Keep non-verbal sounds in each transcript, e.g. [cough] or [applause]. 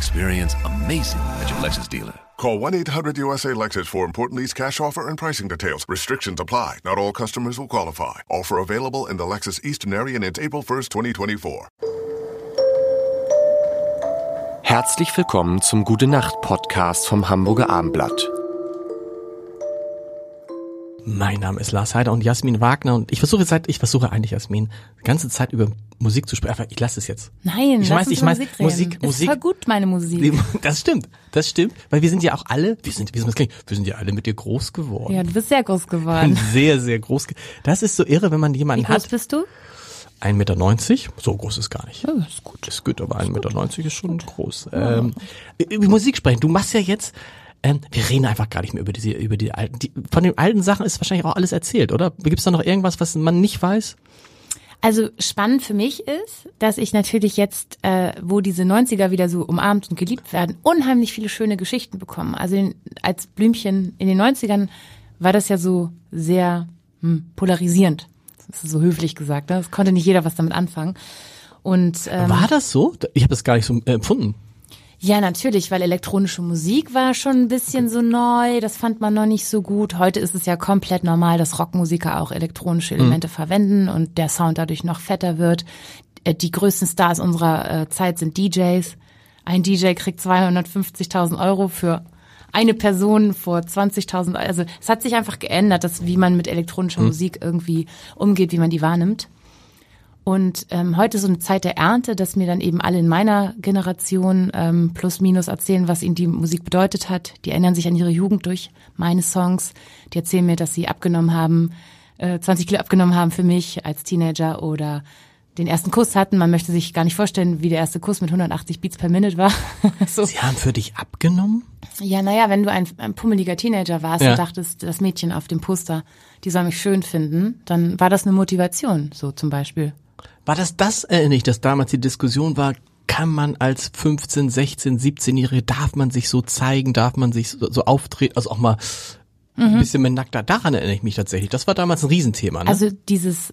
Experience amazing at your Lexus dealer. Call 1-800-USA-LEXUS for important lease cash offer and pricing details. Restrictions apply. Not all customers will qualify. Offer available in the Lexus Eastern area and it's April 1st, 2024. Herzlich willkommen zum Gute Nacht Podcast vom Hamburger Armblatt. Mein Name ist Lars Heider und Jasmin Wagner und ich versuche seit ich versuche eigentlich Jasmin die ganze Zeit über Musik zu sprechen. Ich lasse es jetzt. Nein, ich weiß, ich meine Musik Musik, reden. Musik. Ist voll gut meine Musik. [laughs] Das stimmt, das stimmt, weil wir sind ja auch alle, wir sind, wie soll das klingen? Wir sind ja alle mit dir groß geworden. Ja, du bist sehr groß geworden. [laughs] Sehr, sehr groß. Das ist so irre, wenn man Wie jemanden groß hat. bist du? 1,90 Meter, so groß ist gar nicht. Oh, das ist gut. ist gut, aber 1,90 Meter ist schon groß. Ähm, über Musik sprechen. Du machst ja jetzt, ähm, wir reden einfach gar nicht mehr über diese, über die alten. Die, von den alten Sachen ist wahrscheinlich auch alles erzählt, oder? Gibt es da noch irgendwas, was man nicht weiß? Also spannend für mich ist, dass ich natürlich jetzt, äh, wo diese 90er wieder so umarmt und geliebt werden, unheimlich viele schöne Geschichten bekomme. Also in, als Blümchen in den 90ern war das ja so sehr hm, polarisierend. Das ist so höflich gesagt. Ne? Das konnte nicht jeder was damit anfangen. Und ähm, War das so? Ich habe das gar nicht so empfunden. Ja, natürlich, weil elektronische Musik war schon ein bisschen so neu, das fand man noch nicht so gut. Heute ist es ja komplett normal, dass Rockmusiker auch elektronische Elemente verwenden und der Sound dadurch noch fetter wird. Äh, Die größten Stars unserer äh, Zeit sind DJs. Ein DJ kriegt 250.000 Euro für eine Person vor 20.000. Also es hat sich einfach geändert, dass wie man mit elektronischer Musik irgendwie umgeht, wie man die wahrnimmt. Und ähm, heute ist so eine Zeit der Ernte, dass mir dann eben alle in meiner Generation ähm, plus minus erzählen, was ihnen die Musik bedeutet hat. Die erinnern sich an ihre Jugend durch meine Songs. Die erzählen mir, dass sie abgenommen haben, äh, 20 Kilo abgenommen haben für mich als Teenager oder den ersten Kuss hatten. Man möchte sich gar nicht vorstellen, wie der erste Kuss mit 180 Beats per Minute war. [laughs] so. Sie haben für dich abgenommen? Ja, naja, wenn du ein, ein pummeliger Teenager warst Ja. und dachtest, das Mädchen auf dem Poster, die soll mich schön finden, dann war das eine Motivation, so zum Beispiel. War das das, erinnere ich, dass damals die Diskussion war, kann man als 15, 16, 17-Jährige, darf man sich so zeigen, darf man sich so, so auftreten, also auch mal ein bisschen mehr nackter. Daran erinnere ich mich tatsächlich. Das war damals ein Riesenthema. Ne? Also dieses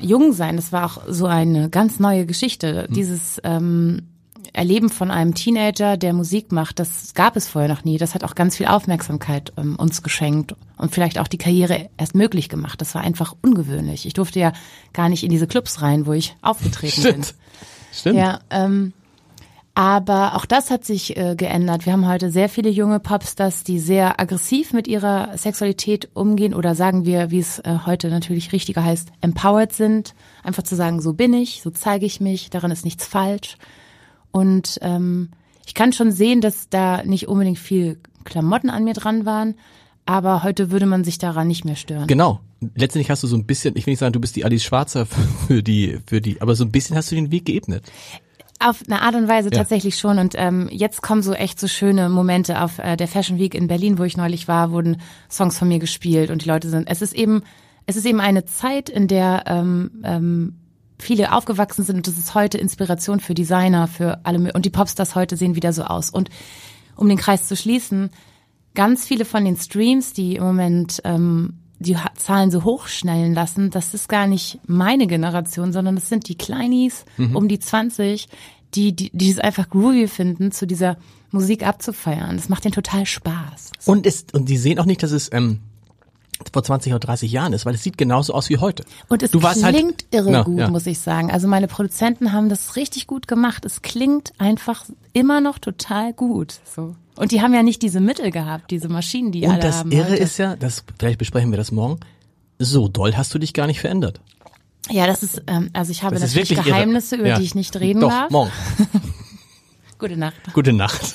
Jungsein, das war auch so eine ganz neue Geschichte. Dieses ähm, Erleben von einem Teenager, der Musik macht, das gab es vorher noch nie. Das hat auch ganz viel Aufmerksamkeit ähm, uns geschenkt und vielleicht auch die Karriere erst möglich gemacht. Das war einfach ungewöhnlich. Ich durfte ja gar nicht in diese Clubs rein, wo ich aufgetreten bin. Stimmt. Stimmt. Ja, ähm, aber auch das hat sich äh, geändert. Wir haben heute sehr viele junge Popstars, die sehr aggressiv mit ihrer Sexualität umgehen oder sagen wir, wie es äh, heute natürlich richtiger heißt, empowered sind. Einfach zu sagen, so bin ich, so zeige ich mich, daran ist nichts falsch. Und ähm, ich kann schon sehen, dass da nicht unbedingt viel Klamotten an mir dran waren, aber heute würde man sich daran nicht mehr stören. Genau. Letztendlich hast du so ein bisschen, ich will nicht sagen, du bist die Alice Schwarzer [laughs] für die, für die, aber so ein bisschen hast du den Weg geebnet. Auf eine Art und Weise Ja. tatsächlich schon. Und ähm, jetzt kommen so echt so schöne Momente auf äh, der Fashion Week in Berlin, wo ich neulich war, wurden Songs von mir gespielt und die Leute sind. Es ist eben, es ist eben eine Zeit, in der ähm, ähm, viele aufgewachsen sind und das ist heute Inspiration für Designer, für alle und die Popstars heute sehen wieder so aus. Und um den Kreis zu schließen, ganz viele von den Streams, die im Moment ähm, die Zahlen so hochschnellen lassen, das ist gar nicht meine Generation, sondern das sind die Kleinies um die 20, die, die, die es einfach groovy finden, zu dieser Musik abzufeiern. Das macht denen total Spaß. Und es, und die sehen auch nicht, dass es ähm, vor 20 oder 30 Jahren ist, weil es sieht genauso aus wie heute. Und es du warst klingt halt, irre Ja, gut, ja. muss ich sagen. Also meine Produzenten haben das richtig gut gemacht. Es klingt einfach immer noch total gut. So. Und die haben ja nicht diese Mittel gehabt, diese Maschinen, die alle Und das haben. Irre heute. ist ja, das, vielleicht besprechen wir das morgen, so doll hast du dich gar nicht verändert. Ja, das ist, ähm, also ich habe Das natürlich wirklich irre. Geheimnisse, über Ja. die ich nicht reden Doch, darf. morgen. [laughs] Gute Nacht. Gute Nacht.